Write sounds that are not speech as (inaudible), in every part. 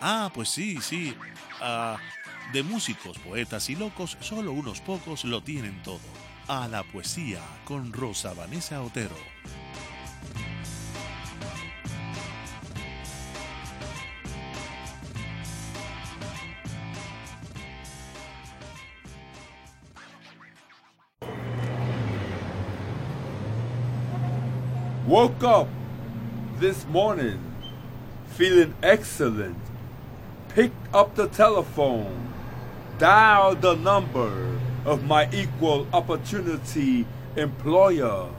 Ah, pues sí, sí. Ah, de músicos, poetas y locos, solo unos pocos lo tienen todo. A la poesía con Rosa Vanessa Otero. Woke up this morning feeling excellent. Picked up the telephone, dial the number of my equal opportunity employer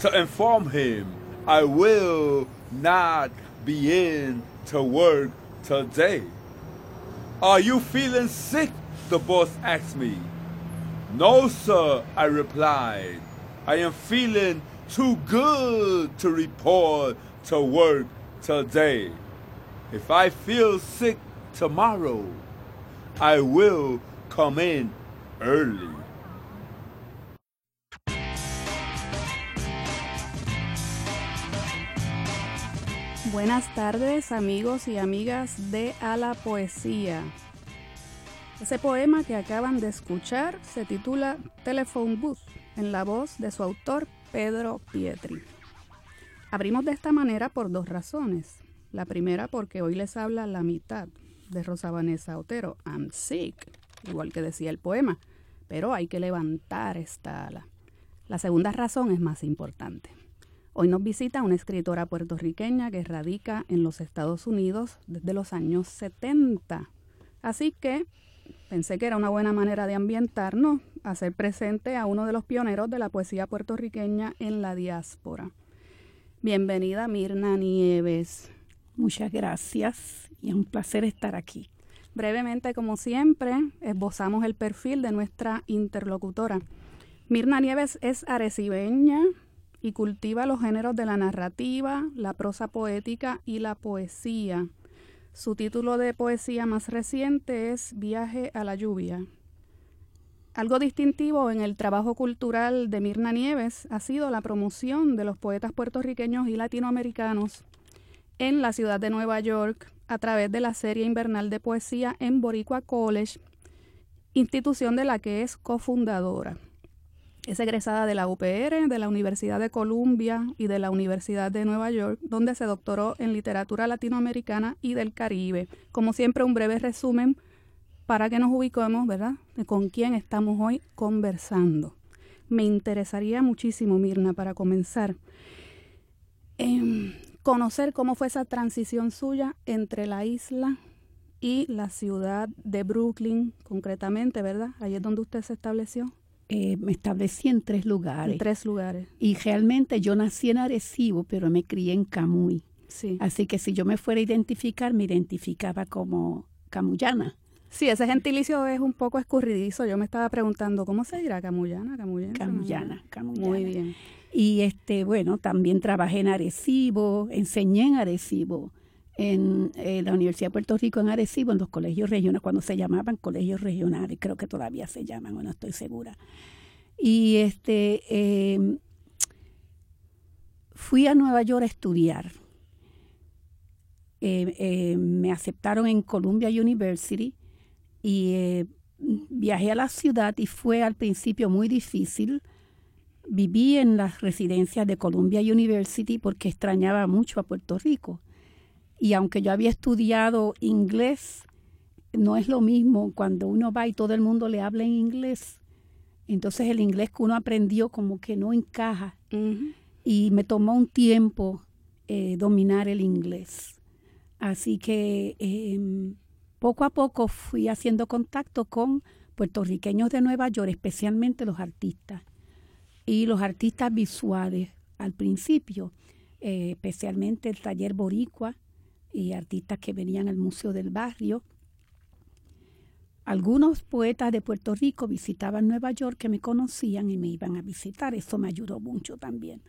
to inform him I will not be in to work today. Are you feeling sick? The boss asked me. No, sir, I replied. I am feeling too good to report to work today. If I feel sick tomorrow, I will come in early. Buenas tardes amigos y amigas de A la Poesía. Ese poema que acaban de escuchar se titula Telephone Booth en la voz de su autor Pedro Pietri. Abrimos de esta manera por dos razones. La primera porque hoy les habla la mitad de Rosa Vanessa Otero, I'm sick, igual que decía el poema, pero hay que levantar esta ala. La segunda razón es más importante. Hoy nos visita una escritora puertorriqueña que radica en los Estados Unidos desde los años 70. Así que pensé que era una buena manera de ambientarnos, hacer presente a uno de los pioneros de la poesía puertorriqueña en la diáspora. Bienvenida Mirna Nieves. Muchas gracias y es un placer estar aquí. Brevemente, como siempre, esbozamos el perfil de nuestra interlocutora. Mirna Nieves es arecibeña, y cultiva los géneros de la narrativa, la prosa poética y la poesía. Su título de poesía más reciente es Viaje a la lluvia. Algo distintivo en el trabajo cultural de Mirna Nieves ha sido la promoción de los poetas puertorriqueños y latinoamericanos en la ciudad de Nueva York a través de la serie invernal de poesía en Boricua College, institución de la que es cofundadora. Es egresada de la UPR, de la Universidad de Columbia y de la Universidad de Nueva York, donde se doctoró en literatura latinoamericana y del Caribe. Como siempre, un breve resumen para que nos ubiquemos, ¿verdad?, con quién estamos hoy conversando. Me interesaría muchísimo, Mirna, para comenzar, em, conocer cómo fue esa transición suya entre la isla y la ciudad de Brooklyn, concretamente, ¿verdad? Ahí es donde usted se estableció. Eh, me establecí en tres lugares. En tres lugares. Y realmente yo nací en Arecibo, pero me crié en Camuy. Sí. Así que si yo me fuera a identificar, me identificaba como camuyana. Sí, ese gentilicio es un poco escurridizo. Yo me estaba preguntando, ¿cómo se dirá camuyana? Camuyana, camuyana. camuyana. Muy bien. Y este, bueno, también trabajé en Arecibo, enseñé en Arecibo, en, eh, la Universidad de Puerto Rico en Arecibo, en los colegios regionales, cuando se llamaban colegios regionales, creo que todavía se llaman, o no estoy segura. Y este eh, fui a Nueva York a estudiar. Eh, me aceptaron en Columbia University y viajé a la ciudad y fue al principio muy difícil. Viví en las residencias de Columbia University porque extrañaba mucho a Puerto Rico y aunque yo había estudiado inglés, no es lo mismo cuando uno va y todo el mundo le habla en inglés. Entonces el inglés que uno aprendió como que no encaja. Y me tomó un tiempo eh, dominar el inglés. Así que em, poco a poco fui haciendo contacto con puertorriqueños de Nueva York, especialmente los artistas. Y los artistas visuales al principio, eh, especialmente el taller boricua, y artistas que venían al Museo del Barrio. algunos poetas de Puerto Rico visitaban Nueva York que me conocían y me iban a visitar. Eso me ayudó mucho también.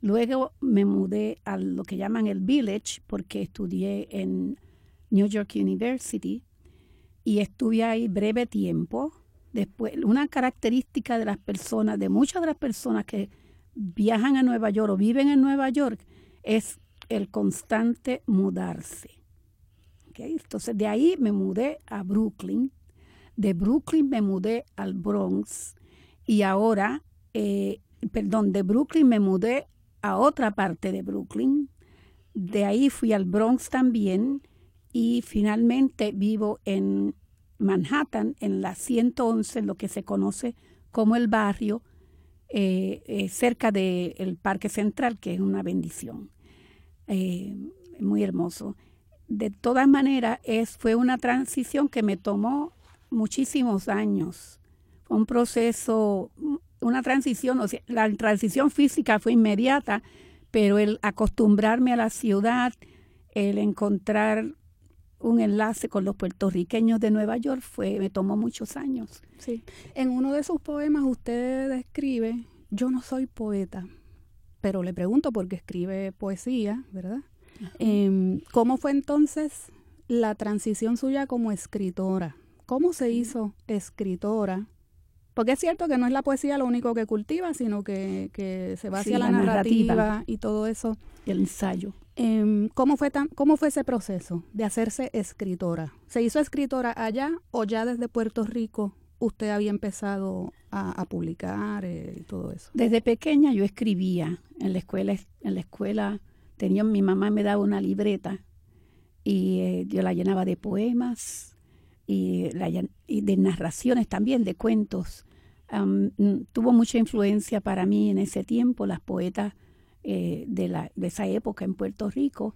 Luego me mudé a lo que llaman el Village porque estudié en New York University y estuve ahí breve tiempo. Después, una característica de las personas, de muchas de las personas que viajan a Nueva York o viven en Nueva York, es el constante mudarse. Entonces de ahí me mudé a Brooklyn, de Brooklyn me mudé al Bronx y ahora, eh, perdón, de Brooklyn me mudé a otra parte de Brooklyn, de ahí fui al Bronx también y finalmente vivo en Manhattan, en la 111, lo que se conoce como el barrio, eh, eh, cerca del Parque Central, que es una bendición. muy hermoso de todas maneras, es, fue una transición que me tomó muchísimos años. Un proceso, una transición, o sea, la transición física fue inmediata, pero el acostumbrarme a la ciudad, el encontrar un enlace con los puertorriqueños de Nueva York fue me tomó muchos años. Sí. En uno de sus poemas usted describe, yo no soy poeta, pero le pregunto por qué escribe poesía, ¿verdad? Em, ¿Cómo fue entonces la transición suya como escritora? ¿Cómo se hizo escritora? Porque es cierto que no es la poesía lo único que cultiva, sino que, se va hacia la, narrativa, y todo eso. El ensayo. Em, ¿cómo, fue tan, ¿Cómo fue ese proceso de hacerse escritora? ¿Se hizo escritora allá o ya desde Puerto Rico usted había empezado a, publicar eh, y todo eso? Desde pequeña yo escribía en la escuela, en la escuela tenía mi mamá me daba una libreta y eh, yo la llenaba de poemas y, de narraciones también, de cuentos. tuvo mucha influencia para mí en ese tiempo las poetas eh, de, la, de esa época en Puerto Rico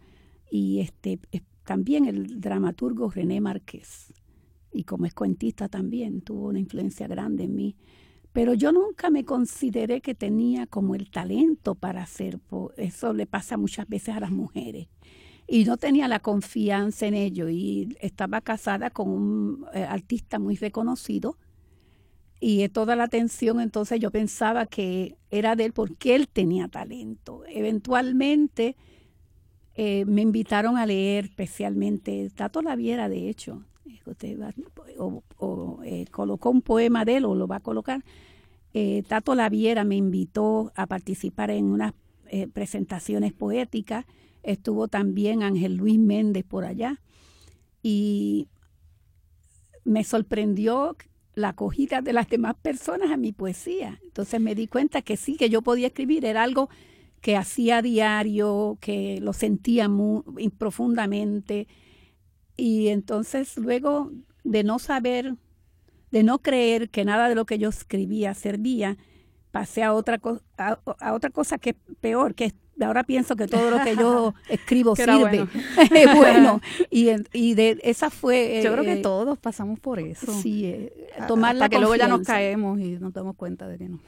y este también el dramaturgo René Márquez y como es cuentista también tuvo una influencia grande en mí pero yo nunca me consideré que tenía como el talento para hacer, eso le pasa muchas veces a las mujeres. Y no tenía la confianza en ello y estaba casada con un eh, artista muy reconocido y toda la atención entonces yo pensaba que era de él porque él tenía talento. Eventualmente eh, me invitaron a leer especialmente Tato Laviera, de hecho, usted o, eh, colocó un poema de él o lo va a colocar. Eh, Tato Laviera me invitó a participar en unas presentaciones poéticas. Estuvo también Ángel Luis Méndez por allá. Y me sorprendió la acogida de las demás personas a mi poesía. Entonces me di cuenta que sí, que yo podía escribir. Era algo que hacía a diario, que lo sentía muy profundamente y entonces luego de no saber, de no creer que nada de lo que yo escribía servía, pasé a otra, a, otra cosa que es peor, que ahora pienso que todo lo que yo (laughs) escribo sirve. Bueno. (laughs) (laughs) y, y de esa fue... yo creo que eh, todos pasamos por eso. Sí, eh, tomar la que luego ya nos caemos y nos damos cuenta de que no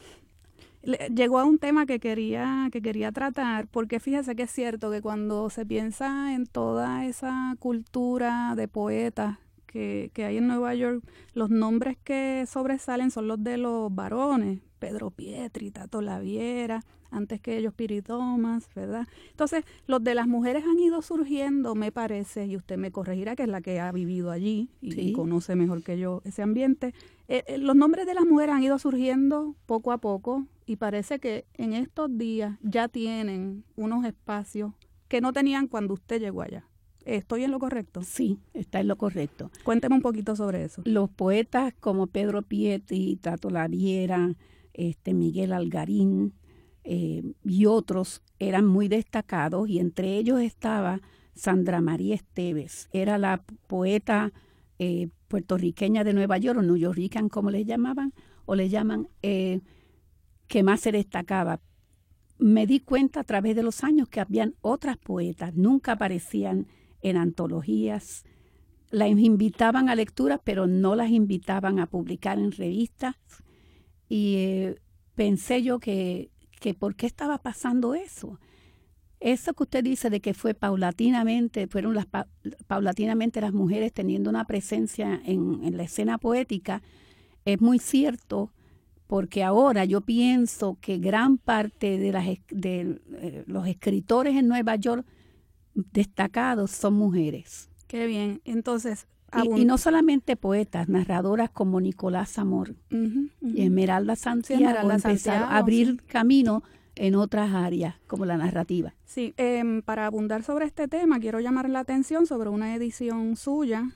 llegó a un tema que quería, que quería tratar, porque fíjese que es cierto que cuando se piensa en toda esa cultura de poetas que, que hay en Nueva York, los nombres que sobresalen son los de los varones, Pedro Pietri, Tato Laviera, antes que ellos Piri Thomas, ¿verdad? Entonces, los de las mujeres han ido surgiendo, me parece, y usted me corregirá, que es la que ha vivido allí y, conoce mejor que yo ese ambiente. Eh, eh, los nombres de las mujeres han ido surgiendo poco a poco y parece que en estos días ya tienen unos espacios que no tenían cuando usted llegó allá. ¿Estoy en lo correcto? Sí, está en lo correcto. Cuénteme un poquito sobre eso. Los poetas como Pedro Pietri, Tato Laviera, este, Miguel Algarín eh, y otros eran muy destacados y entre ellos estaba Sandra María Esteves. Era la poeta eh, puertorriqueña de Nueva York, o New Yorkican como le llamaban, o le llaman, eh, que más se destacaba. Me di cuenta a través de los años que habían otras poetas, nunca aparecían en antologías, las invitaban a lecturas, pero no las invitaban a publicar en revistas y eh, pensé yo que, que por qué estaba pasando eso. eso que usted dice de que fue paulatinamente, fueron las paulatinamente las mujeres teniendo una presencia en, la escena poética, es muy cierto, porque ahora yo pienso que gran parte de, las, de eh, los escritores en Nueva York destacados son mujeres. Qué bien. Entonces, y, no solamente poetas, narradoras como Nicolás Amor y Esmeralda Santiago empezaron a abrir camino en otras áreas, como la narrativa. Sí, em, para abundar sobre este tema, quiero llamar la atención sobre una edición suya,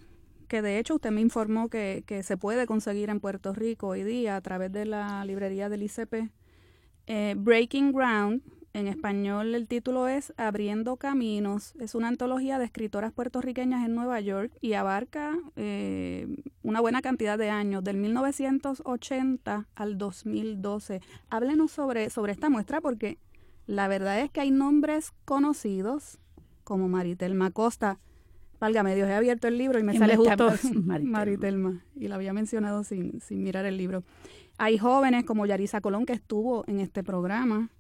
que de hecho usted me informó que, que se puede conseguir en Puerto Rico hoy día a través de la librería del ICP. Eh, Breaking Ground, en español el título es Abriendo Caminos. Es una antología de escritoras puertorriqueñas en Nueva York y abarca eh, una buena cantidad de años, del 1980 al 2012. Háblenos sobre, sobre esta muestra porque la verdad es que hay nombres conocidos como Maritelma Costa. Válgame Dios, he abierto el libro y me sale justo (laughs) Maritelma. Y la había mencionado sin, sin mirar el libro. Hay jóvenes como Yarisa Colón que estuvo en este programa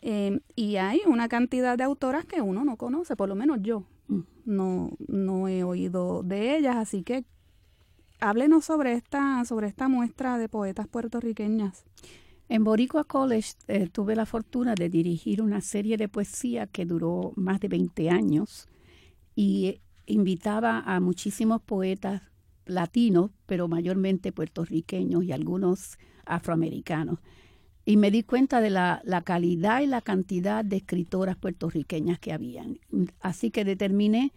Em, y hay una cantidad de autoras que uno no conoce, por lo menos yo mm. no, no he oído de ellas, así que háblenos sobre esta, sobre esta muestra de poetas puertorriqueñas. En Boricua College eh, tuve la fortuna de dirigir una serie de poesía que duró más de 20 años y invitaba a muchísimos poetas latinos, pero mayormente puertorriqueños y algunos afroamericanos y me di cuenta de la, calidad y la cantidad de escritoras puertorriqueñas que habían. Así que determiné,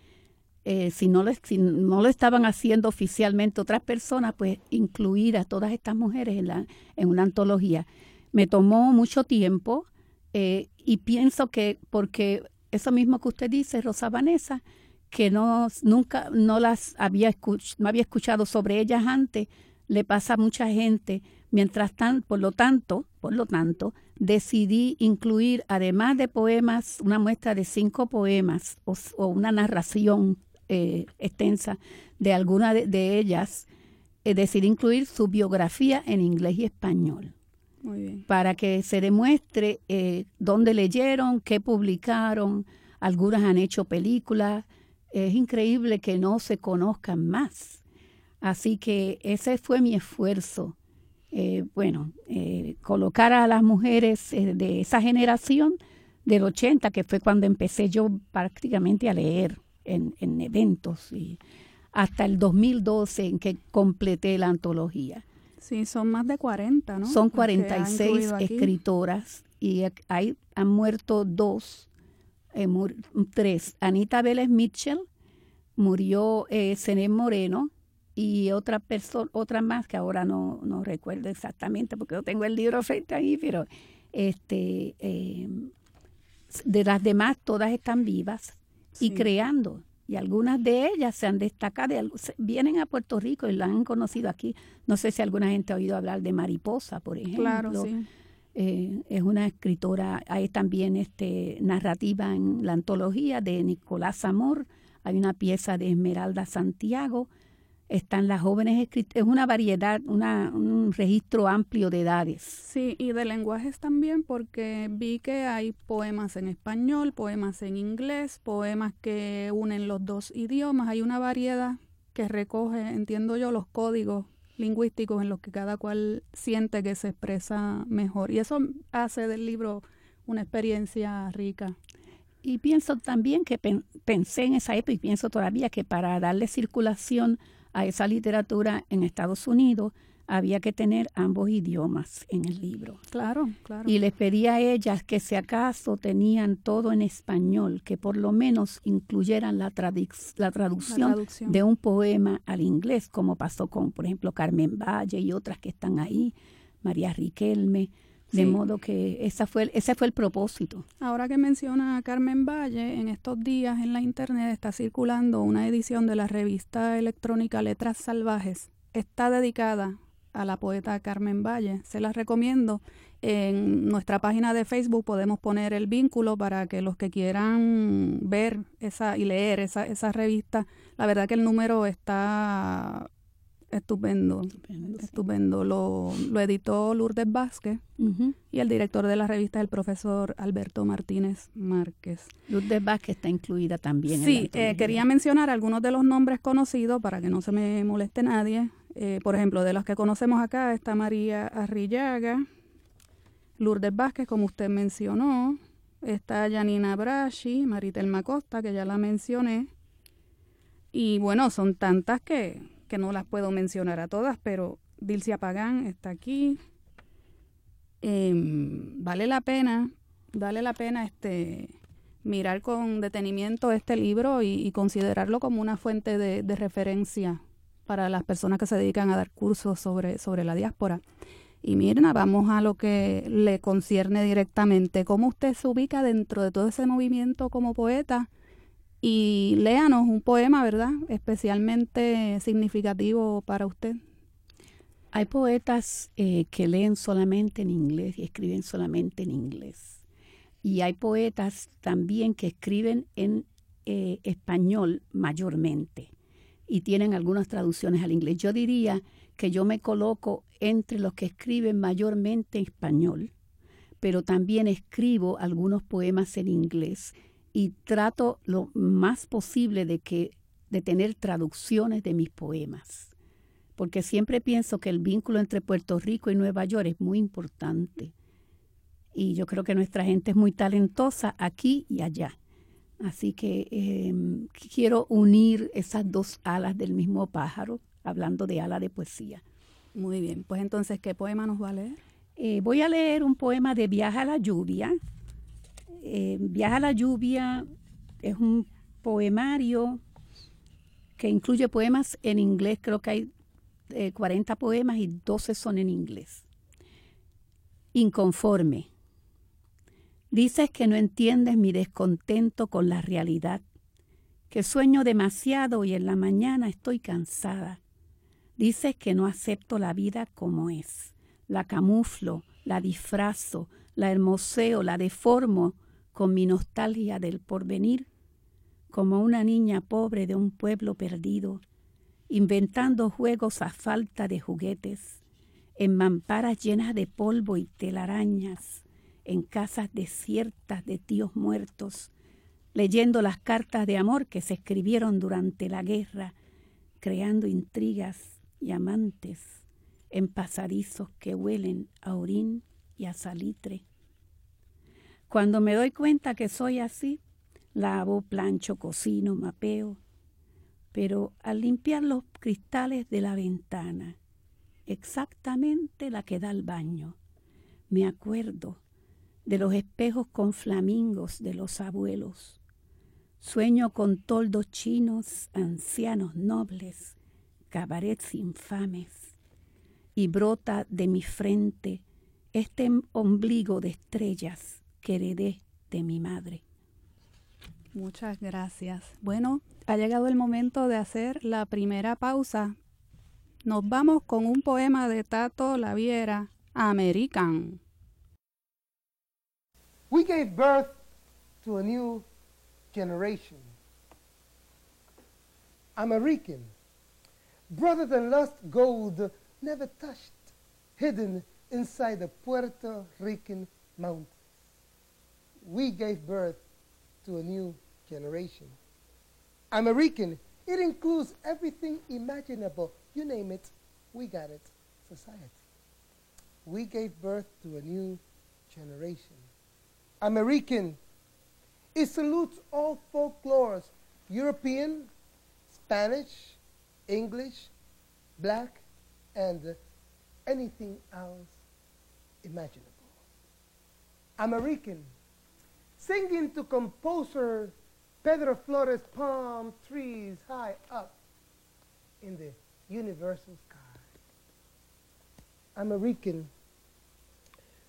eh, si, no lo, no lo estaban haciendo oficialmente otras personas, pues incluir a todas estas mujeres en, la, en una antología. Me tomó mucho tiempo eh, y pienso que, porque eso mismo que usted dice, Rosa Vanessa, que no, nunca no las había, no había escuchado sobre ellas antes, le pasa a mucha gente Mientras tanto, por lo tanto, por lo tanto, decidí incluir, además de poemas, una muestra de cinco poemas o, una narración eh, extensa de alguna de, ellas. Eh, decidí incluir su biografía en inglés y español. Para que se demuestre eh, dónde leyeron, qué publicaron. Algunas han hecho películas. Es increíble que no se conozcan más. Así que ese fue mi esfuerzo eh, bueno, eh, colocar a las mujeres eh, de esa generación del 80, que fue cuando empecé yo prácticamente a leer en, eventos, y hasta el 2012 en que completé la antología. Sí, son más de 40, ¿no? Son 46 escritoras y hay, han muerto dos, tres. Anita Vélez Mitchell, murió eh, Moreno, y otra persona, otra más que ahora no, no recuerdo exactamente porque no tengo el libro frente ahí, pero este eh, de las demás todas están vivas y creando y algunas de ellas se han destacado, vienen a Puerto Rico y la han conocido aquí. No sé si alguna gente ha oído hablar de Mariposa, por ejemplo. Claro, sí. Eh, es una escritora, hay también este narrativa en la antología de Nicolás Amor, hay una pieza de Esmeralda Santiago, están las jóvenes escritoras, es una variedad, una, un registro amplio de edades. Sí, y de lenguajes también, porque vi que hay poemas en español, poemas en inglés, poemas que unen los dos idiomas, hay una variedad que recoge, entiendo yo, los códigos lingüísticos en los que cada cual siente que se expresa mejor. Y eso hace del libro una experiencia rica. Y pienso también que pensé en esa época y pienso todavía que para darle circulación a esa literatura en Estados Unidos, había que tener ambos idiomas en el libro. Claro, claro. Y les pedí a ellas que si acaso tenían todo en español, que por lo menos incluyeran la, la, traducción, de un poema al inglés, como pasó con, por ejemplo, Carmen Valle y otras que están ahí, María Riquelme. De modo que esa fue, ese fue el propósito. Ahora que menciona a Carmen Valle, en estos días en la internet está circulando una edición de la revista electrónica Letras Salvajes. Está dedicada a la poeta Carmen Valle. Se las recomiendo. En nuestra página de Facebook podemos poner el vínculo para que los que quieran ver esa y leer esa, esa revista, la verdad que el número está Estupendo, estupendo. Lo, editó Lourdes Vázquez y el director de la revista es el profesor Alberto Martínez Márquez. Lourdes Vázquez está incluida también. Sí, eh, quería mencionar algunos de los nombres conocidos para que no se me moleste nadie. Eh, por ejemplo, de los que conocemos acá está María Arrillaga, Lourdes Vázquez, como usted mencionó, está Janina Brashi, Maritel Macosta, que ya la mencioné. Y bueno, son tantas que que no las puedo mencionar a todas, pero Dilcia Pagán está aquí. Em, vale la pena, vale la pena este mirar con detenimiento este libro y, considerarlo como una fuente de, referencia para las personas que se dedican a dar cursos sobre, sobre la diáspora. Y Mirna, vamos a lo que le concierne directamente. ¿Cómo usted se ubica dentro de todo ese movimiento como poeta? Y léanos un poema, ¿verdad? Especialmente significativo para usted. Hay poetas eh, que leen solamente en inglés y escriben solamente en inglés. Y hay poetas también que escriben en eh, español mayormente y tienen algunas traducciones al inglés. Yo diría que yo me coloco entre los que escriben mayormente en español, pero también escribo algunos poemas en inglés y trato lo más posible de que de tener traducciones de mis poemas, porque siempre pienso que el vínculo entre Puerto Rico y Nueva York es muy importante. Y yo creo que nuestra gente es muy talentosa aquí y allá. Así que em, quiero unir esas dos alas del mismo pájaro, hablando de ala de poesía. Muy bien, pues entonces, ¿qué poema nos va a leer? Eh, voy a leer un poema de Viaja a la lluvia, eh, Viaja la lluvia es un poemario que incluye poemas en inglés, creo que hay 40 eh, poemas y 12 son en inglés. Inconforme. Dices que no entiendes mi descontento con la realidad, que sueño demasiado y en la mañana estoy cansada. Dices que no acepto la vida como es, la camuflo, la disfrazo, la hermoseo, la deformo con mi nostalgia del porvenir, como una niña pobre de un pueblo perdido, inventando juegos a falta de juguetes, en mamparas llenas de polvo y telarañas, en casas desiertas de tíos muertos, leyendo las cartas de amor que se escribieron durante la guerra, creando intrigas y amantes en pasadizos que huelen a orín y a salitre cuando me doy cuenta que soy así, lavo, plancho, cocino, mapeo. Pero al limpiar los cristales de la ventana, exactamente la que da al baño, me acuerdo de los espejos con flamingos de los abuelos. Sueño con toldos chinos, ancianos nobles, cabarets infames, y brota de mi frente este ombligo de estrellas que heredé de mi madre. Muchas gracias. Bueno, ha llegado el momento de hacer la primera pausa. Nos vamos con un poema de Tato Laviera, American. We gave birth to a new generation. American, brother than lost gold, never touched, hidden inside the Puerto Rican mountains. We gave birth to a new generation. American, it includes everything imaginable. You name it, we got it. Society. We gave birth to a new generation. American, it salutes all folklores European, Spanish, English, black, and anything else imaginable. American, singing to composer Pedro Flores' palm trees high up in the universal sky. American,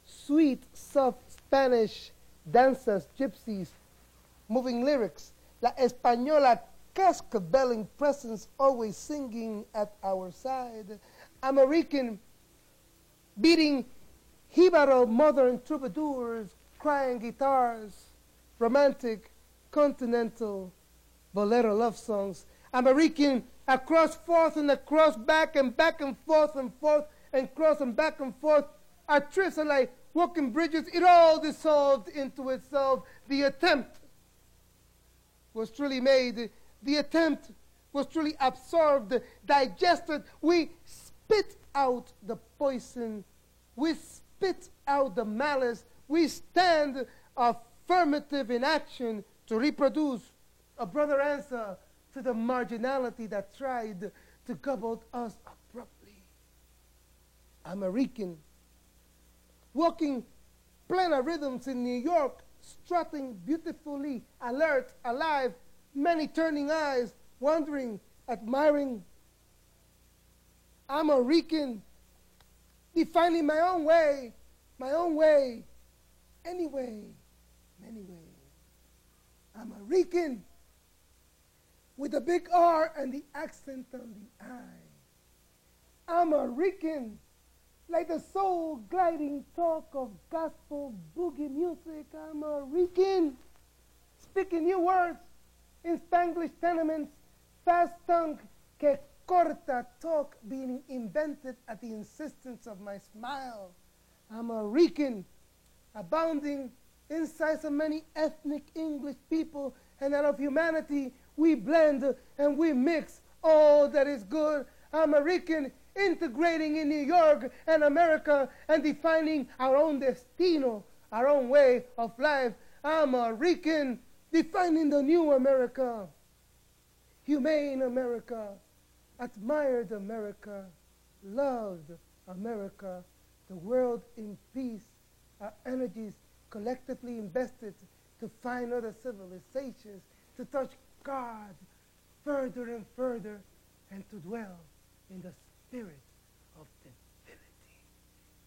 sweet, soft Spanish dancers, gypsies, moving lyrics, La Española cascabelling presence always singing at our side. American, beating Hibaro modern troubadours crying guitars, romantic, continental, bolero love songs. I'm American across forth and across back and back and forth and forth and cross and back and forth. Our trips are like walking bridges. It all dissolved into itself. The attempt was truly made. The attempt was truly absorbed, digested. We spit out the poison. We spit out the malice. We stand affirmative in action to reproduce a brother answer to the marginality that tried to gobble us abruptly. American, walking planar rhythms in New York, strutting beautifully, alert, alive, many turning eyes, wondering, admiring. I'm a Rican, defining my own way, my own way, anyway, many ways. I'm a Rican with a big R and the accent on the I. I'm a Rican like the soul gliding talk of gospel boogie music. I'm a Rican speaking new words in Spanglish tenements fast tongue que corta talk being invented at the insistence of my smile. I'm a Rican, abounding inside so many ethnic English people, and out of humanity we blend and we mix all that is good. American integrating in New York and America and defining our own destino, our own way of life. American defining the new America. Humane America, admired America, loved America, the world in peace, our energies collectively invested to find other civilizations, to touch God further and further, and to dwell in the spirit of divinity.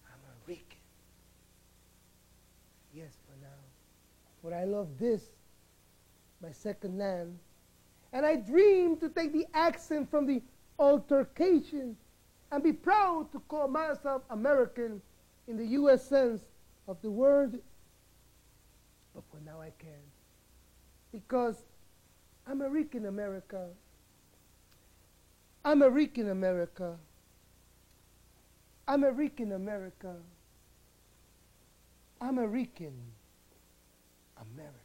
I'm a Rican. Yes, for now. For I love this, my second land, and I dream to take the accent from the altercation and be proud to call myself American in the U.S. sense of the world, but for now I can. Because I'm a Rick in America. I'm a Rick in America. I'm a Rick in America. I'm a Rick in America.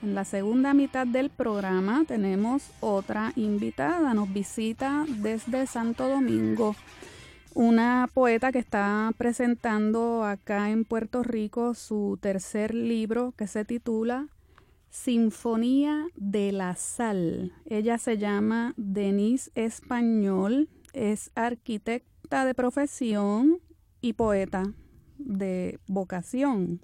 En la segunda mitad del programa tenemos otra invitada. Nos visita desde Santo Domingo una poeta que está presentando acá en Puerto Rico su tercer libro que se titula Sinfonía de la Sal. Ella se llama Denise Español, es arquitecta de profesión y poeta de vocación.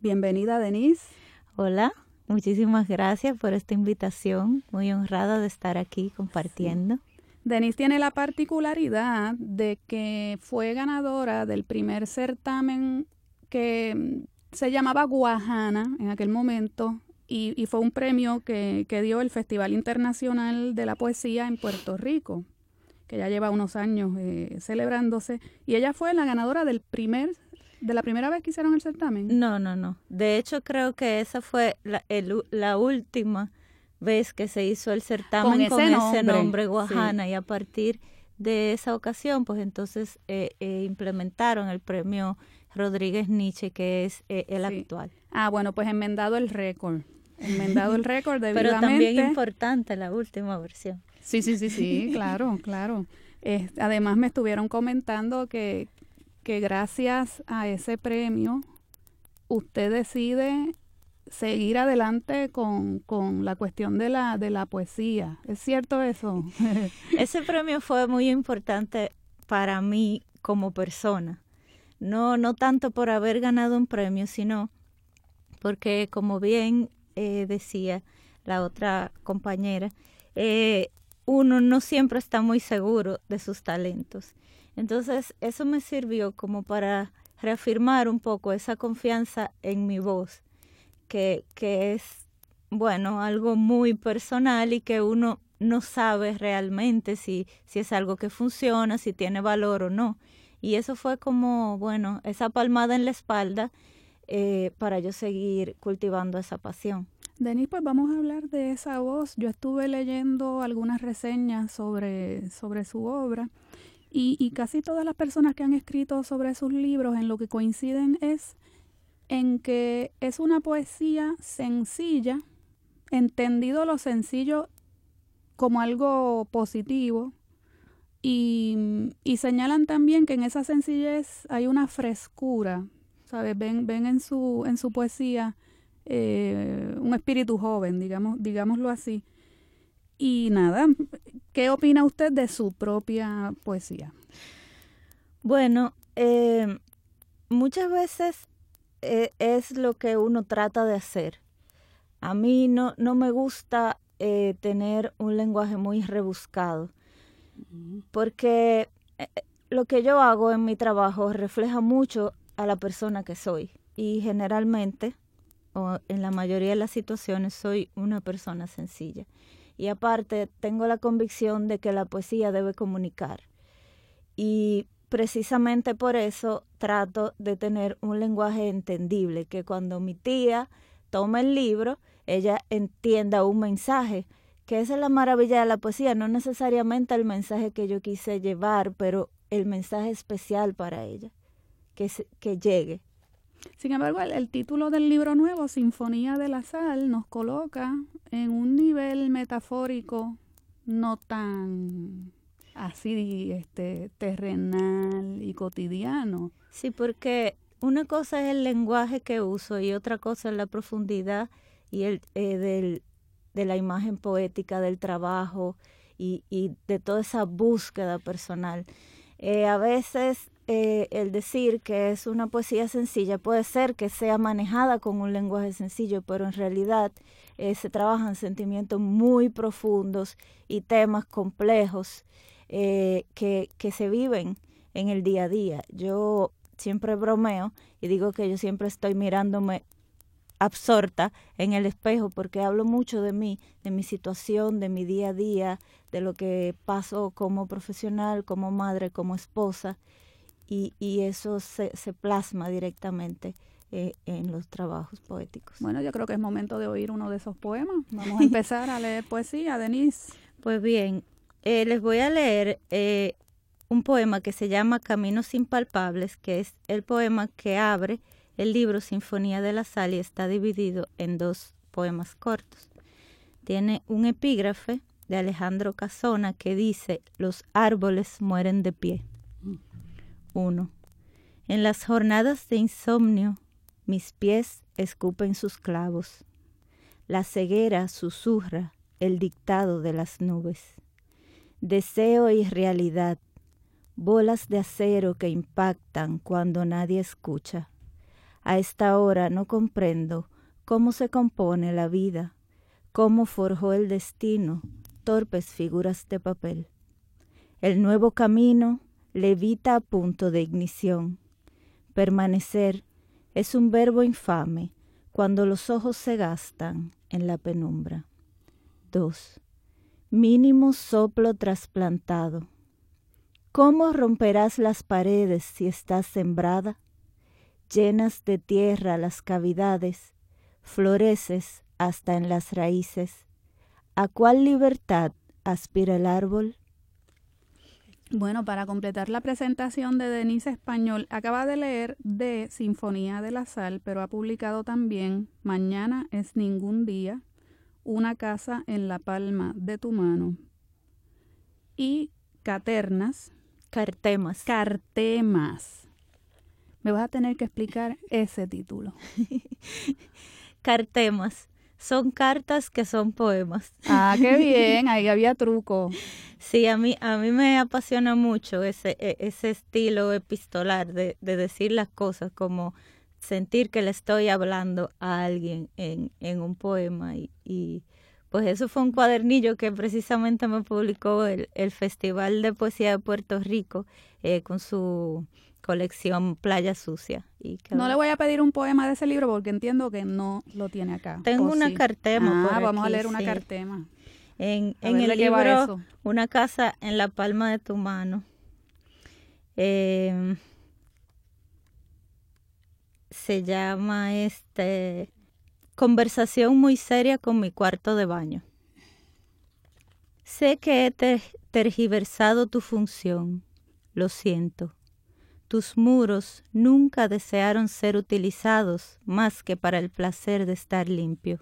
Bienvenida, Denise. Hola. Muchísimas gracias por esta invitación. Muy honrada de estar aquí compartiendo. Denise tiene la particularidad de que fue ganadora del primer certamen que se llamaba Guajana en aquel momento y, fue un premio que, que, dio el Festival Internacional de la Poesía en Puerto Rico, que ya lleva unos años eh, celebrándose. Y ella fue la ganadora del primer de la primera vez que hicieron el certamen? No, no, no. De hecho, creo que esa fue la, la última vez que se hizo el certamen con ese, nombre, Guajana, y a partir de esa ocasión, pues entonces eh, eh, implementaron el premio Rodríguez Nietzsche, que es eh, el actual. Ah, bueno, pues enmendado el récord. Enmendado el récord (laughs) Pero también importante la última versión. Sí, sí, sí, sí, (laughs) claro, claro. además me estuvieron comentando que, que gracias a ese premio usted decide seguir adelante con, la cuestión de la, de la poesía. ¿Es cierto eso? (laughs) ese premio fue muy importante para mí como persona. No, no tanto por haber ganado un premio, sino porque, como bien eh, decía la otra compañera, eh, uno no siempre está muy seguro de sus talentos. Entonces, eso me sirvió como para reafirmar un poco esa confianza en mi voz, que, que es, bueno, algo muy personal y que uno no sabe realmente si, si es algo que funciona, si tiene valor o no. Y eso fue como, bueno, esa palmada en la espalda eh, para yo seguir cultivando esa pasión. Denis, pues vamos a hablar de esa voz. Yo estuve leyendo algunas reseñas sobre, sobre su obra y, y casi todas las personas que han escrito sobre sus libros en lo que coinciden es en que es una poesía sencilla, entendido lo sencillo como algo positivo, y, y, señalan también que en esa sencillez hay una frescura, ¿sabes? Ven, ven en, su, en su poesía eh, un espíritu joven, digamos, digámoslo así. Y nada, ¿qué opina usted de su propia poesía? Bueno, eh, muchas veces eh, es lo que uno trata de hacer. A mí no, no me gusta tener un lenguaje muy rebuscado porque eh, lo que yo hago en mi trabajo refleja mucho a la persona que soy y generalmente o en la mayoría de las situaciones soy una persona sencilla. Y aparte tengo la convicción de que la poesía debe comunicar. Y precisamente por eso trato de tener un lenguaje entendible, que cuando mi tía tome el libro, ella entienda un mensaje que esa es la maravilla de la poesía, no necesariamente el mensaje que yo quise llevar, pero el mensaje especial para ella, que, que llegue. Sin embargo, el, título del libro nuevo, Sinfonía de la Sal, nos coloca en un nivel metafórico no tan así este terrenal y cotidiano. Sí, porque una cosa es el lenguaje que uso y otra cosa es la profundidad y el eh, del de la imagen poética del trabajo y, de toda esa búsqueda personal. Eh, a veces eh, el decir que es una poesía sencilla puede ser que sea manejada con un lenguaje sencillo, pero en realidad eh, se trabajan sentimientos muy profundos y temas complejos que, que se viven en el día a día. Yo siempre bromeo y digo que yo siempre estoy mirándome absorta en el espejo porque hablo mucho de mí, de mi situación, de mi día a día, de lo que paso como profesional, como madre, como esposa, y, y eso se, se plasma directamente eh, en los trabajos poéticos. Bueno, yo creo que es momento de oír uno de esos poemas. Vamos a (laughs) empezar a leer poesía, Denise. Pues bien, eh, les voy a leer eh, un poema que se llama Caminos Impalpables, que es el poema que abre el libro Sinfonía de la Sal está dividido en dos poemas cortos. Tiene un epígrafe de Alejandro Casona que dice, los árboles mueren de pie. 1. En las jornadas de insomnio, mis pies escupen sus clavos. La ceguera susurra el dictado de las nubes. Deseo y realidad, bolas de acero que impactan cuando nadie escucha. A esta hora no comprendo cómo se compone la vida, cómo forjó el destino torpes figuras de papel. El nuevo camino levita a punto de ignición. Permanecer es un verbo infame cuando los ojos se gastan en la penumbra. 2. Mínimo soplo trasplantado. ¿Cómo romperás las paredes si estás sembrada? llenas de tierra las cavidades, floreces hasta en las raíces. ¿A cuál libertad aspira el árbol? Bueno, para completar la presentación de Denise Español, acaba de leer de Sinfonía de la Sal, pero ha publicado también Mañana es ningún día, Una casa en la palma de tu mano y Caternas. Cartemas. Cartemas me vas a tener que explicar ese título. (laughs) Cartemas. Son cartas que son poemas. Ah, qué (laughs) bien, ahí había truco. Sí, a mí, a mí me apasiona mucho ese, e, ese estilo epistolar de, de decir las cosas, como sentir que le estoy hablando a alguien en, en un poema y, y Pues eso fue un cuadernillo que precisamente me publicó el, el Festival de Poesía de Puerto Rico eh, con su colección Playa Sucia. Y no le voy a pedir un poema de ese libro porque entiendo que no lo tiene acá. Tengo una cartema. Ah, vamos a leer una cartema. En, en el libro Una casa en la palma de tu mano. Eh, se llama este Conversación muy seria con mi cuarto de baño. Sé que he tergiversado tu función, lo siento. Tus muros nunca desearon ser utilizados más que para el placer de estar limpios.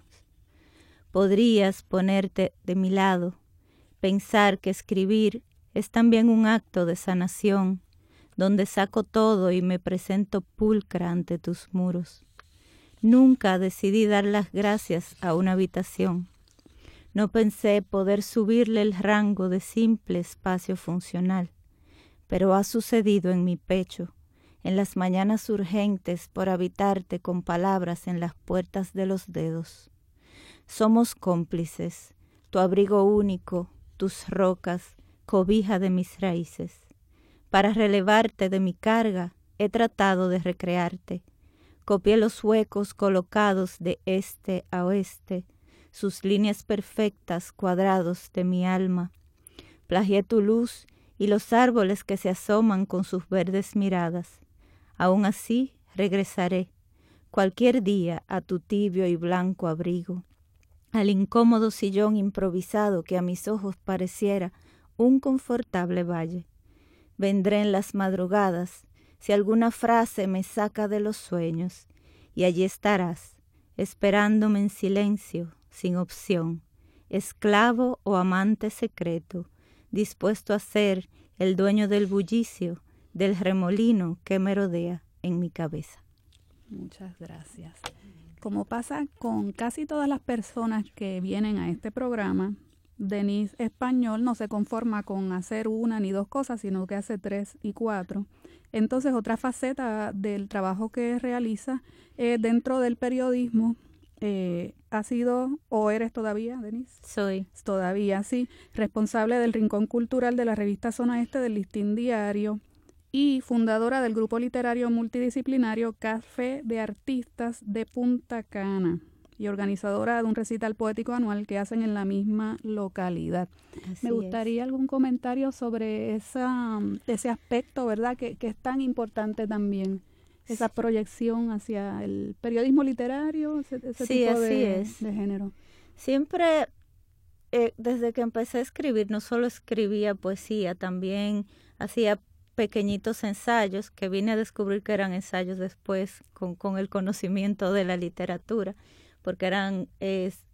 Podrías ponerte de mi lado, pensar que escribir es también un acto de sanación, donde saco todo y me presento pulcra ante tus muros. Nunca decidí dar las gracias a una habitación. No pensé poder subirle el rango de simple espacio funcional, pero ha sucedido en mi pecho, en las mañanas urgentes por habitarte con palabras en las puertas de los dedos. Somos cómplices, tu abrigo único, tus rocas, cobija de mis raíces. Para relevarte de mi carga, he tratado de recrearte. Copié los huecos colocados de este a oeste, sus líneas perfectas, cuadrados de mi alma. Plagié tu luz y los árboles que se asoman con sus verdes miradas. Aún así, regresaré, cualquier día, a tu tibio y blanco abrigo, al incómodo sillón improvisado que a mis ojos pareciera un confortable valle. Vendré en las madrugadas, si alguna frase me saca de los sueños, y allí estarás, esperándome en silencio, sin opción, esclavo o amante secreto, dispuesto a ser el dueño del bullicio, del remolino que me rodea en mi cabeza. Muchas gracias. Como pasa con casi todas las personas que vienen a este programa, Denise Español no se conforma con hacer una ni dos cosas, sino que hace tres y cuatro. Entonces, otra faceta del trabajo que realiza dentro del periodismo eh, ha sido o eres todavía, Denise. Soy. Todavía, sí. Responsable del Rincón Cultural de la revista Zona Este del Listín Diario y fundadora del grupo literario multidisciplinario Café de Artistas de Punta Cana y organizadora de un recital poético anual que hacen en la misma localidad. Me gustaría algún comentario sobre esa, ese aspecto, ¿verdad? Que, que, es tan importante también, esa proyección hacia el periodismo literario, ese, tipo de, de, género. Siempre, eh, desde que empecé a escribir, no solo escribía poesía, también hacía pequeñitos ensayos que vine a descubrir que eran ensayos después con, con el conocimiento de la literatura porque eran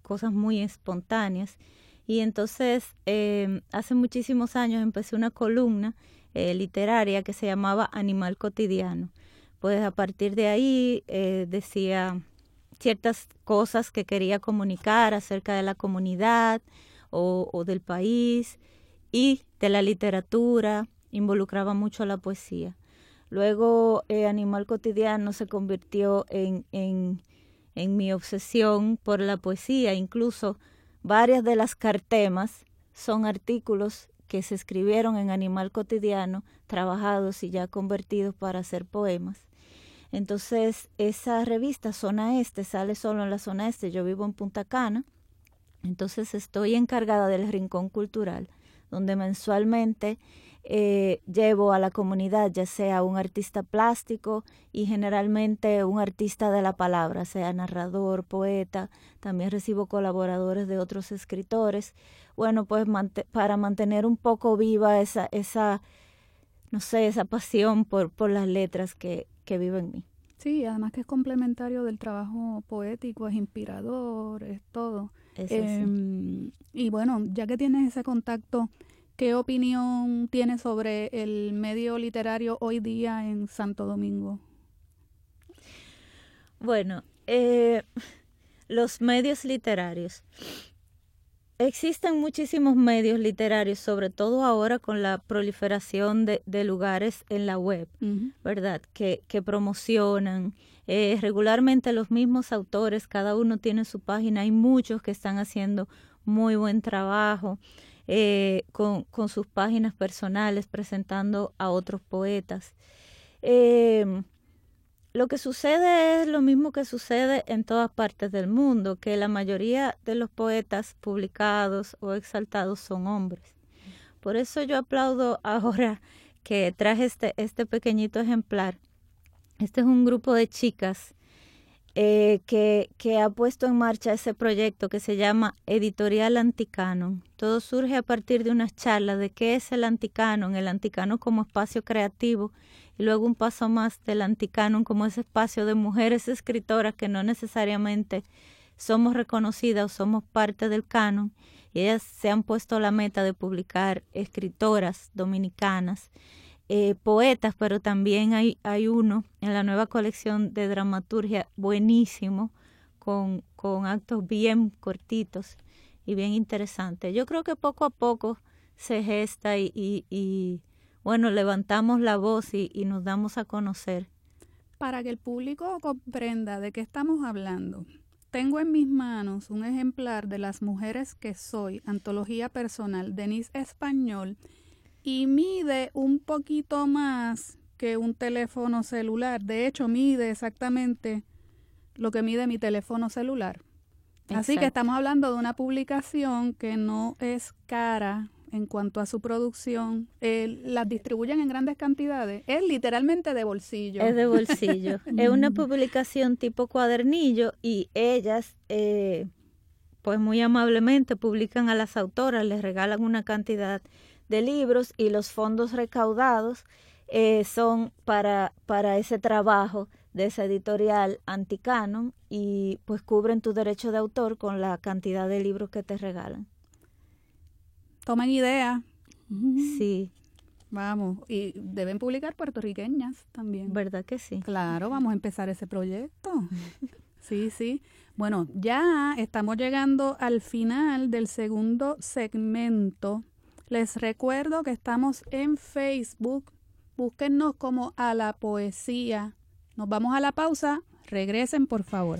cosas muy espontáneas. Y entonces, em, hace muchísimos años empecé una columna eh, literaria que se llamaba Animal Cotidiano. Pues a partir de ahí eh, decía ciertas cosas que quería comunicar acerca de la comunidad o, del país y de la literatura, involucraba mucho la poesía. Luego eh, Animal Cotidiano se convirtió en, en en mi obsesión por la poesía. Incluso varias de las cartemas son artículos que se escribieron en Animal Cotidiano, trabajados y ya convertidos para hacer poemas. Entonces, esa revista Zona Este sale solo en la Zona Este. Yo vivo en Punta Cana. Entonces, estoy encargada del Rincón Cultural, donde mensualmente eh, llevo a la comunidad, ya sea un artista plástico y generalmente un artista de la palabra, sea narrador, poeta, también recibo colaboradores de otros escritores, bueno, pues para mantener un poco viva esa, esa, no sé, esa pasión por, por las letras que, que vive en mí. Sí, además que es complementario del trabajo poético, es inspirador, es todo. Em, y bueno, ya que tienes ese contacto ¿Qué opinión tiene sobre el medio literario hoy día en Santo Domingo? Bueno, eh, los medios literarios. Existen muchísimos medios literarios, sobre todo ahora con la proliferación de, lugares en la web, ¿verdad? Que, que promocionan. Eh, regularmente los mismos autores, cada uno tiene su página. Hay muchos que están haciendo muy buen trabajo eh, con, sus páginas personales presentando a otros poetas. Eh, lo que sucede es lo mismo que sucede en todas partes del mundo, que la mayoría de los poetas publicados o exaltados son hombres. Por eso yo aplaudo (laughs) ahora que traje este, este pequeñito ejemplar. Este es un grupo de chicas eh, que, que, ha puesto en marcha ese proyecto que se llama Editorial Anticanon. Todo surge a partir de unas charlas de qué es el anticanon, el anticanon como espacio creativo y luego un paso más del anticanon como ese espacio de mujeres escritoras que no necesariamente somos reconocidas o somos parte del canon y ellas se han puesto la meta de publicar escritoras dominicanas eh, poetas, pero también hay, hay uno en la nueva colección de dramaturgia buenísimo, con, con actos bien cortitos y bien interesantes. Yo creo que poco a poco se gesta y, y, bueno, levantamos la voz y, y nos damos a conocer. Para que el público comprenda de qué estamos hablando, tengo en mis manos un ejemplar de Las Mujeres que Soy, antología personal, Denise Español, y mide un poquito más que un teléfono celular. De hecho, mide exactamente lo que mide mi teléfono celular. Así que estamos hablando de una publicación que no es cara en cuanto a su producción. Eh, las distribuyen en grandes cantidades. Es literalmente de bolsillo. Es de bolsillo. (laughs) es una publicación tipo cuadernillo y ellas, eh, pues muy amablemente, publican a las autoras, les regalan una cantidad de libros y los fondos recaudados eh, son para, para ese trabajo de esa editorial anticanon y pues cubren tu derecho de autor con la cantidad de libros que te regalan. Tomen idea. Sí. Vamos, y deben publicar puertorriqueñas también. ¿Verdad que sí? Claro, vamos a empezar ese proyecto. (laughs) Sí, sí. Bueno, ya estamos llegando al final del segundo segmento les recuerdo que estamos en Facebook. Búsquennos como a la poesía. Nos vamos a la pausa. Regresen, por favor.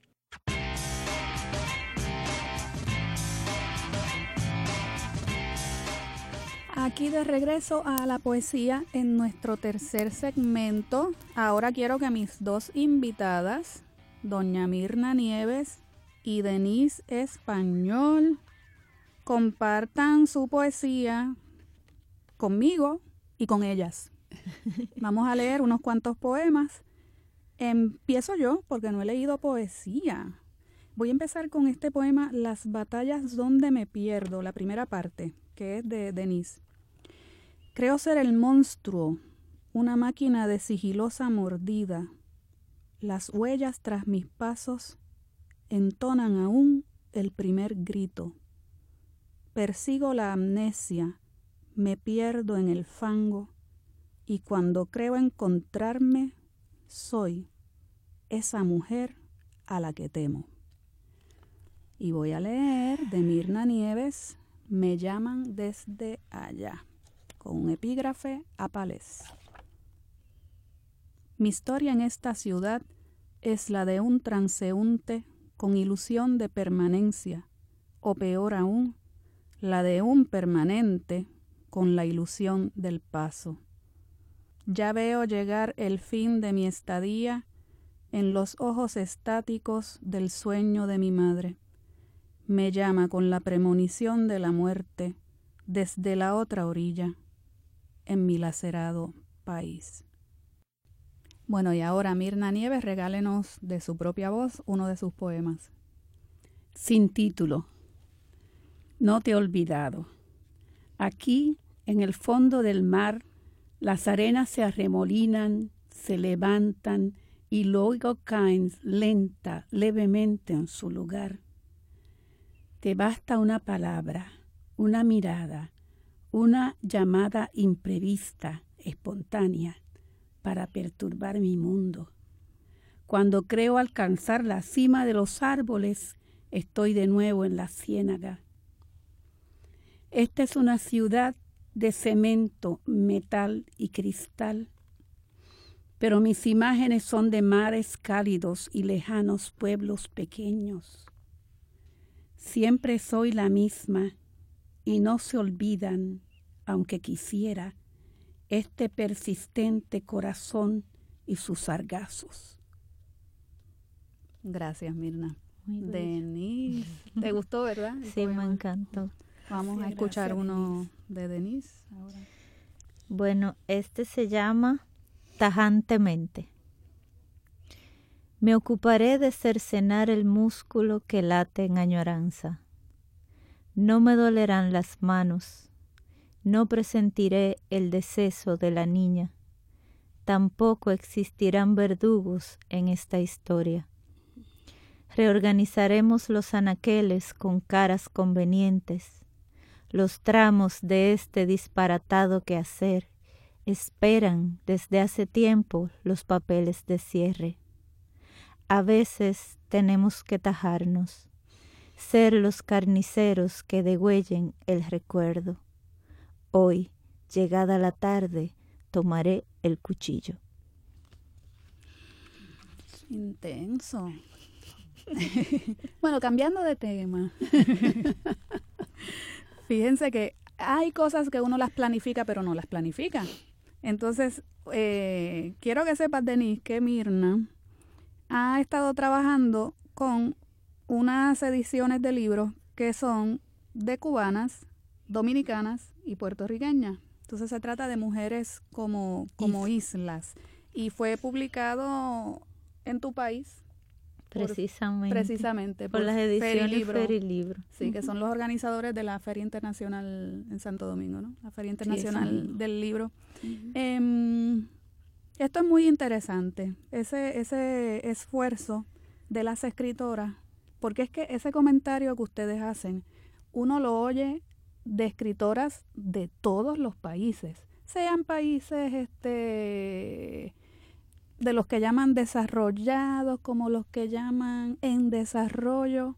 Aquí de regreso a la poesía en nuestro tercer segmento. Ahora quiero que mis dos invitadas, doña Mirna Nieves y Denise Español, compartan su poesía conmigo y con ellas. (laughs) Vamos a leer unos cuantos poemas. Empiezo yo porque no he leído poesía. Voy a empezar con este poema Las batallas donde me pierdo, la primera parte, que es de Denise. Creo ser el monstruo, una máquina de sigilosa mordida. Las huellas tras mis pasos entonan aún el primer grito. Persigo la amnesia, me pierdo en el fango y cuando creo encontrarme, soy esa mujer a la que temo. Y voy a leer de Mirna Nieves, Me llaman desde allá con un epígrafe a Palés. Mi historia en esta ciudad es la de un transeúnte con ilusión de permanencia, o peor aún, la de un permanente con la ilusión del paso. Ya veo llegar el fin de mi estadía en los ojos estáticos del sueño de mi madre. Me llama con la premonición de la muerte desde la otra orilla en mi lacerado país. Bueno, y ahora Mirna Nieves, regálenos de su propia voz uno de sus poemas. Sin título. No te he olvidado. Aquí, en el fondo del mar, las arenas se arremolinan, se levantan y luego caen lenta, levemente en su lugar. Te basta una palabra, una mirada, una llamada imprevista, espontánea, para perturbar mi mundo. Cuando creo alcanzar la cima de los árboles, estoy de nuevo en la ciénaga. Esta es una ciudad de cemento, metal y cristal, pero mis imágenes son de mares cálidos y lejanos pueblos pequeños. Siempre soy la misma y no se olvidan, aunque quisiera, este persistente corazón y sus sargazos. Gracias, Mirna. Denise, ¿te gustó, verdad? Sí, me encantó. Vamos a escuchar uno de Denise ahora. Bueno, este se llama Tajantemente. Me ocuparé de cercenar el músculo que late en añoranza. No me dolerán las manos, no presentiré el deceso de la niña, tampoco existirán verdugos en esta historia. Reorganizaremos los anaqueles con caras convenientes, los tramos de este disparatado quehacer esperan desde hace tiempo los papeles de cierre. A veces tenemos que tajarnos, ser los carniceros que degüellen el recuerdo. Hoy, llegada la tarde, tomaré el cuchillo. Intenso. bueno, cambiando de tema. Fíjense que hay cosas que uno las planifica, pero no las planifica. Entonces, eh, quiero que sepas, Denise, que Mirna ha estado trabajando con unas ediciones de libros que son de cubanas, dominicanas y puertorriqueñas. Entonces se trata de mujeres como, como islas. Y fue publicado en tu país Precisamente. precisamente. Por, las ediciones Feri Libro. Sí, que son los organizadores de la Feria Internacional en Santo Domingo, ¿no? La Feria Internacional del Libro. Em, esto es muy interesante, ese, ese esfuerzo de las escritoras, porque es que ese comentario que ustedes hacen, uno lo oye de escritoras de todos los países, sean países este de los que llaman desarrollados como los que llaman en desarrollo.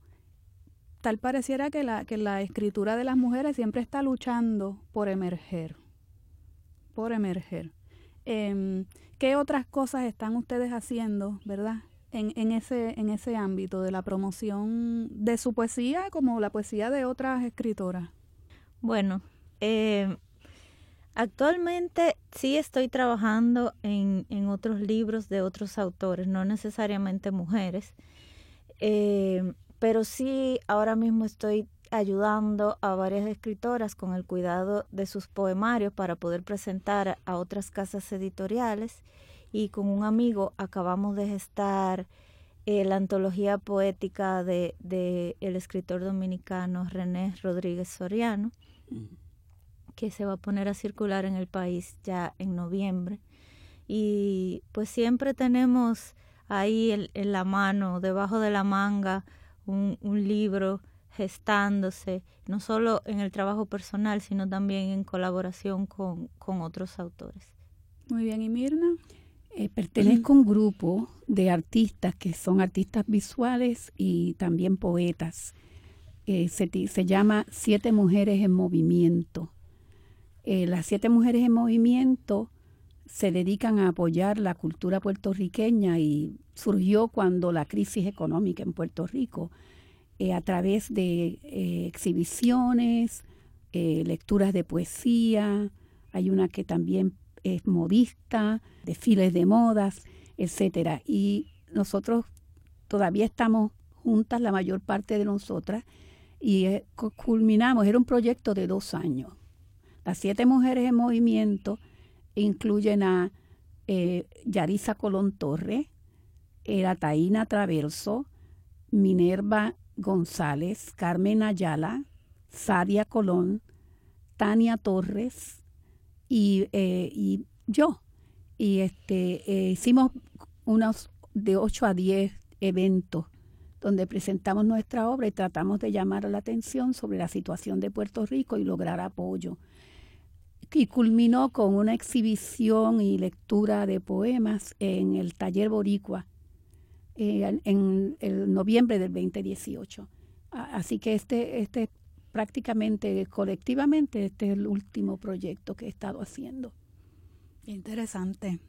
Tal pareciera que la, que la escritura de las mujeres siempre está luchando por emerger, por emerger. Em, ¿Qué otras cosas están ustedes haciendo, verdad? En, en, ese, en ese ámbito de la promoción de su poesía como la poesía de otras escritoras. Bueno, eh, Actualmente sí estoy trabajando en, otros libros de otros autores, no necesariamente mujeres, eh, pero sí ahora mismo estoy ayudando a varias escritoras con el cuidado de sus poemarios para poder presentar a otras casas editoriales y con un amigo acabamos de gestar eh, la antología poética de, de, el escritor dominicano René Rodríguez Soriano que se va a poner a circular en el país ya en noviembre. Y pues siempre tenemos ahí en la mano, debajo de la manga, un, un libro gestándose, no solo en el trabajo personal, sino también en colaboración con, con otros autores. Muy bien, ¿y Mirna? Eh, pertenezco a un grupo de artistas que son artistas visuales y también poetas. Eh, se, se, llama Siete Mujeres en Movimiento. Eh, las siete mujeres en movimiento se dedican a apoyar la cultura puertorriqueña y surgió cuando la crisis económica en Puerto Rico, eh, a través de eh, exhibiciones, lecturas de poesía, hay una que también es modista, desfiles de modas, etcétera. Y nosotros todavía estamos juntas, la mayor parte de nosotras, y culminamos, era un proyecto de dos años las siete mujeres en movimiento incluyen a eh, Yarisa Colón Torre, era Taína Traverso, Minerva González, Carmen Ayala, Sadia Colón, Tania Torres y, eh, y yo. Y este, eh, hicimos unos de 8 a 10 eventos donde presentamos nuestra obra y tratamos de llamar la atención sobre la situación de Puerto Rico y lograr apoyo. Y culminó con una exhibición y lectura de poemas en el taller Boricua eh, en, el noviembre del 2018. Así que este, este prácticamente colectivamente, este es el último proyecto que he estado haciendo. Interesante.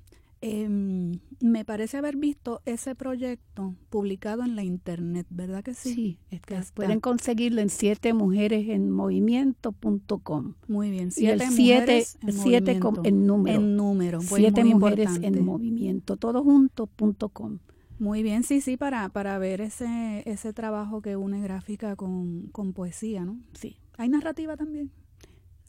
Em, me parece haber visto ese proyecto publicado en la internet, ¿verdad que sí? Sí, pueden conseguirlo en siete mujeres en movimiento.com. Muy bien, siete mujeres en, siete en número. En número, siete mujeres en movimiento, todo junto.com. Muy bien, sí, sí, para, para ver ese, ese trabajo que une gráfica con, con poesía, ¿no? Sí. ¿Hay narrativa también?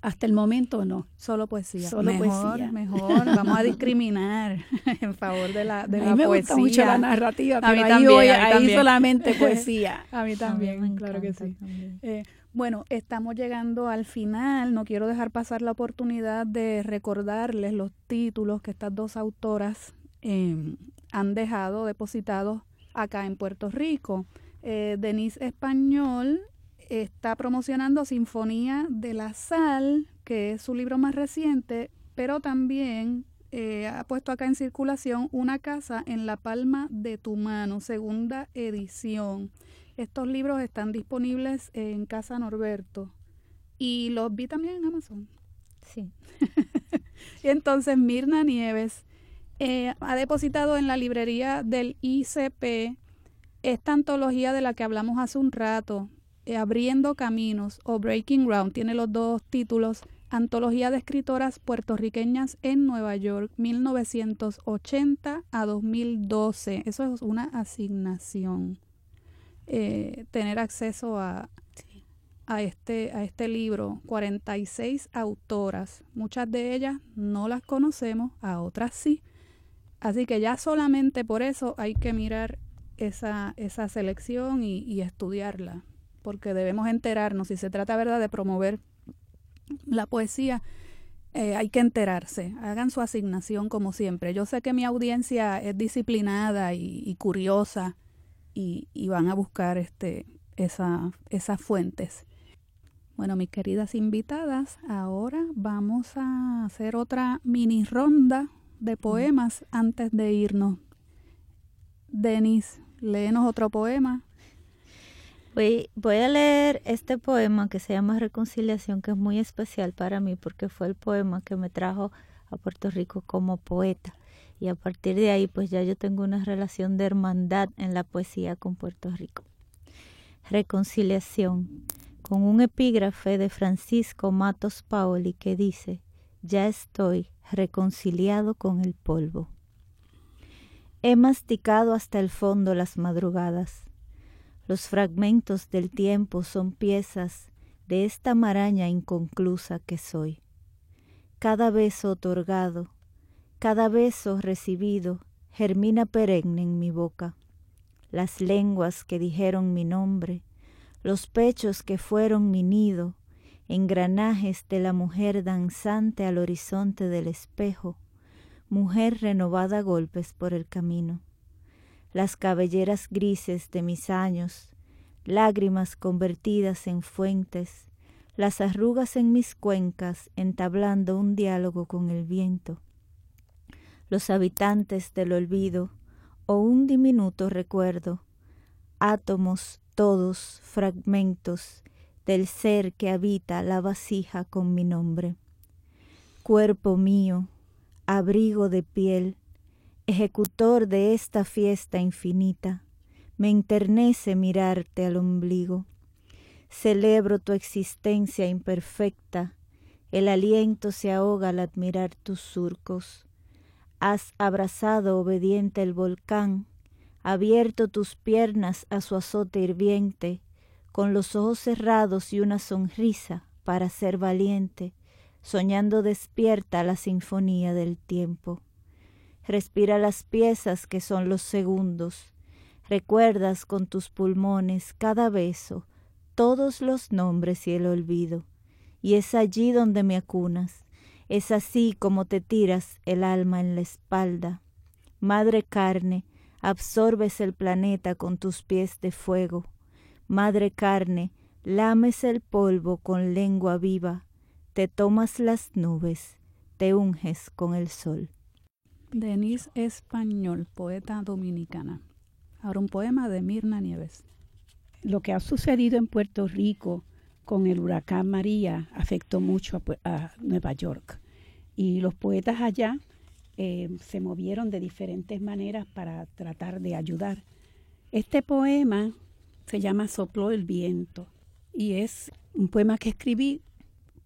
Hasta el momento no. Solo poesía. Solo mejor, poesía. Mejor, (laughs) vamos a discriminar (laughs) en favor de la, de a mí me poesía. gusta mucho la narrativa, a mí ahí, también, voy, a ahí solamente (laughs) poesía. a mí también, claro que sí. Eh, bueno, estamos llegando al final. No quiero dejar pasar la oportunidad de recordarles los títulos que estas dos autoras eh, han dejado depositados acá en Puerto Rico. Eh, Denise Español está promocionando Sinfonía de la Sal, que es su libro más reciente, pero también eh, ha puesto acá en circulación Una casa en la palma de tu mano, segunda edición. Estos libros están disponibles en Casa Norberto y los vi también en Amazon. Sí. (laughs) entonces Mirna Nieves eh, ha depositado en la librería del ICP esta antología de la que hablamos hace un rato, eh, Abriendo Caminos o Breaking Ground, tiene los dos títulos, Antología de Escritoras Puertorriqueñas en Nueva York, 1980 a 2012. Eso es una asignación. Eh, tener acceso a, a, este, a este libro, 46 autoras, muchas de ellas no las conocemos, a otras sí. Así que ya solamente por eso hay que mirar esa, esa selección y, estudiarla porque debemos enterarnos, si se trata verdad de promover la poesía, eh, hay que enterarse, hagan su asignación como siempre. Yo sé que mi audiencia es disciplinada y, curiosa y, van a buscar este, esa, esas fuentes. Bueno, mis queridas invitadas, ahora vamos a hacer otra mini ronda de poemas antes de irnos. Denis, léenos otro poema. Voy, voy, a leer este poema que se llama Reconciliación, que es muy especial para mí porque fue el poema que me trajo a Puerto Rico como poeta. Y a partir de ahí, pues ya yo tengo una relación de hermandad en la poesía con Puerto Rico. Reconciliación, con un epígrafe de Francisco Matos Paoli que dice, ya estoy reconciliado con el polvo. He masticado hasta el fondo las madrugadas los fragmentos del tiempo son piezas de esta maraña inconclusa que soy. Cada beso otorgado, cada beso recibido, germina perenne en mi boca. Las lenguas que dijeron mi nombre, los pechos que fueron mi nido, engranajes de la mujer danzante al horizonte del espejo, mujer renovada a golpes por el camino. Las cabelleras grises de mis años, lágrimas convertidas en fuentes, las arrugas en mis cuencas entablando un diálogo con el viento, los habitantes del olvido o un diminuto recuerdo, átomos todos fragmentos del ser que habita la vasija con mi nombre. Cuerpo mío, abrigo de piel, ejecutor de esta fiesta infinita, me enternece mirarte al ombligo. Celebro tu existencia imperfecta, el aliento se ahoga al admirar tus surcos. Has abrazado obediente el volcán, abierto tus piernas a su azote hirviente, con los ojos cerrados y una sonrisa para ser valiente, soñando despierta la sinfonía del tiempo. Respira las piezas que son los segundos. Recuerdas con tus pulmones cada beso, todos los nombres y el olvido. Y es allí donde me acunas, es así como te tiras el alma en la espalda. Madre carne, absorbes el planeta con tus pies de fuego. Madre carne, lames el polvo con lengua viva, te tomas las nubes, te unges con el sol. Denise Español, poeta dominicana. Ahora un poema de Mirna Nieves. Lo que ha sucedido en Puerto Rico con el huracán María afectó mucho a, Nueva York y los poetas allá eh, se movieron de diferentes maneras para tratar de ayudar. Este poema se llama Sopló el viento y es un poema que escribí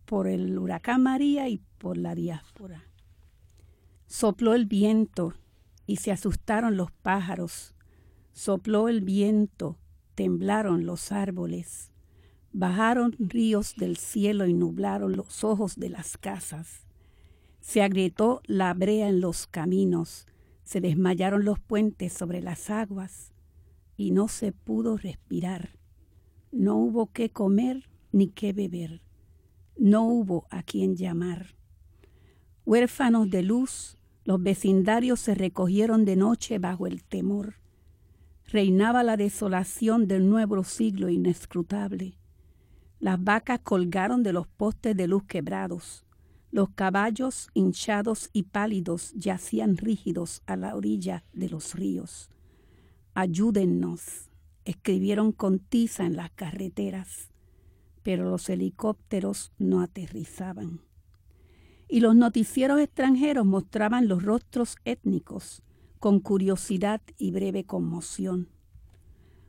por el huracán María y por la diáspora. Sopló el viento y se asustaron los pájaros. Sopló el viento, temblaron los árboles. Bajaron ríos del cielo y nublaron los ojos de las casas. Se agrietó la brea en los caminos, se desmayaron los puentes sobre las aguas y no se pudo respirar. No hubo qué comer ni qué beber. No hubo a quien llamar. Huérfanos de luz, los vecindarios se recogieron de noche bajo el temor. Reinaba la desolación del nuevo siglo inescrutable. Las vacas colgaron de los postes de luz quebrados. Los caballos hinchados y pálidos yacían rígidos a la orilla de los ríos. Ayúdennos, escribieron con tiza en las carreteras, pero los helicópteros no aterrizaban. Y los noticieros extranjeros mostraban los rostros étnicos con curiosidad y breve conmoción.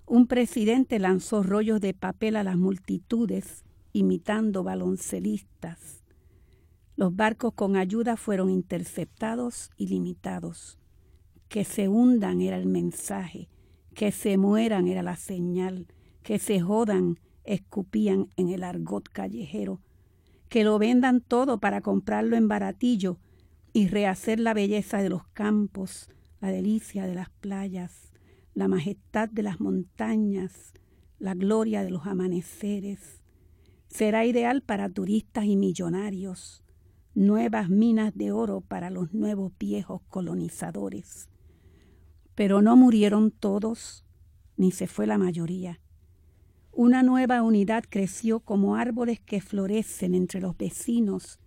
Un presidente lanzó rollos de papel a las multitudes, imitando baloncelistas los barcos con ayuda fueron interceptados y limitados. Que se hundan era el mensaje, que se mueran era la señal, que se jodan escupían en el argot callejero, que lo vendan todo para comprarlo en baratillo y rehacer la belleza de los campos, la delicia de las playas, la majestad de las montañas, la gloria de los amaneceres. Será ideal para turistas y millonarios, nuevas minas de oro para los nuevos viejos colonizadores. Pero no murieron todos, ni se fue la mayoría. Una nueva unidad creció como árboles que florecen entre los vecinos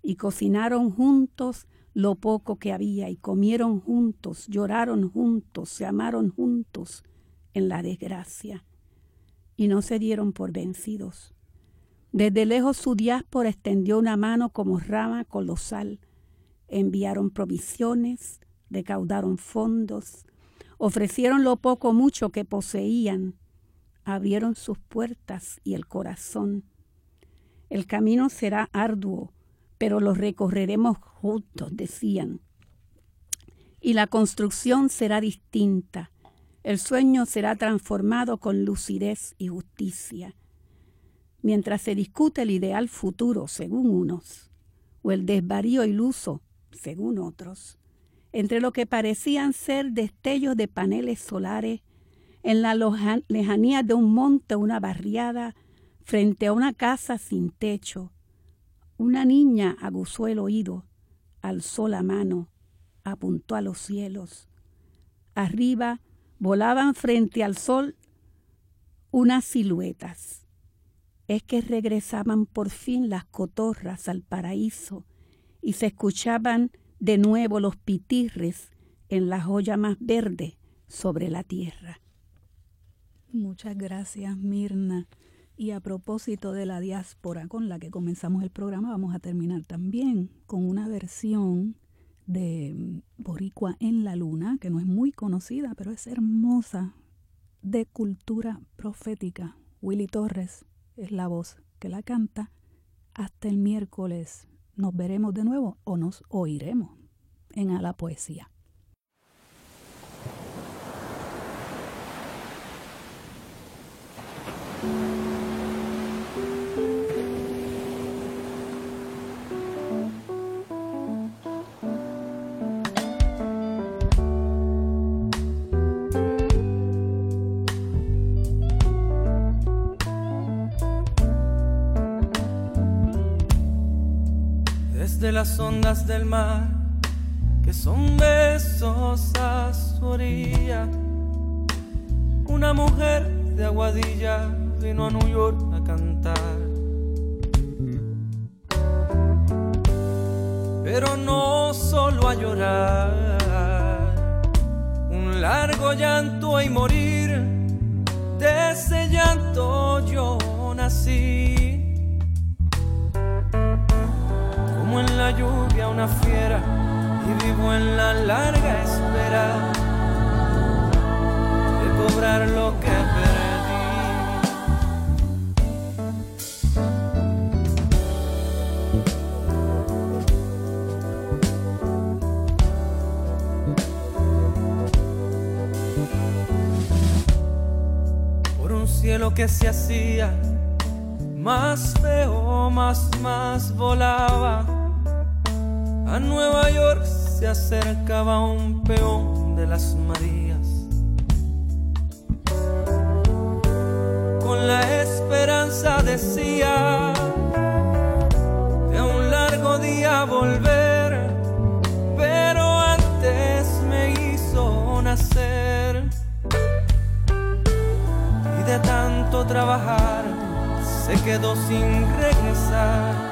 y cocinaron juntos lo poco que había y comieron juntos, lloraron juntos, se amaron juntos en la desgracia y no se dieron por vencidos. Desde lejos su diáspora extendió una mano como rama colosal. Enviaron provisiones, recaudaron fondos, ofrecieron lo poco mucho que poseían, abrieron sus puertas y el corazón. El camino será arduo, pero lo recorreremos juntos, decían. Y la construcción será distinta. El sueño será transformado con lucidez y justicia mientras se discute el ideal futuro, según unos, o el desvarío iluso, según otros, entre lo que parecían ser destellos de paneles solares en la lejanía de un monte una barriada, frente a una casa sin techo. Una niña aguzó el oído, alzó la mano, apuntó a los cielos. Arriba volaban frente al sol unas siluetas es que regresaban por fin las cotorras al paraíso y se escuchaban de nuevo los pitirres en la joya más verde sobre la tierra. Muchas gracias, Mirna. Y a propósito de la diáspora con la que comenzamos el programa, vamos a terminar también con una versión de Boricua en la Luna, que no es muy conocida, pero es hermosa, de cultura profética. Willy Torres es la voz que la canta. Hasta el miércoles nos veremos de nuevo o nos oiremos en A la Poesía. Ondas del mar, que son besos a su orilla. Una mujer de Aguadilla vino a New York a cantar. Pero no solo a llorar, un largo llanto y morir, de ese llanto yo nací la lluvia una fiera y vivo en la larga espera de cobrar lo que perdí. Por un cielo que se hacía más feo, más, más volaba a Nueva York se acercaba un peón de las Marías. Con la esperanza decía de un largo día volver, pero antes me hizo nacer. Y de tanto trabajar se quedó sin regresar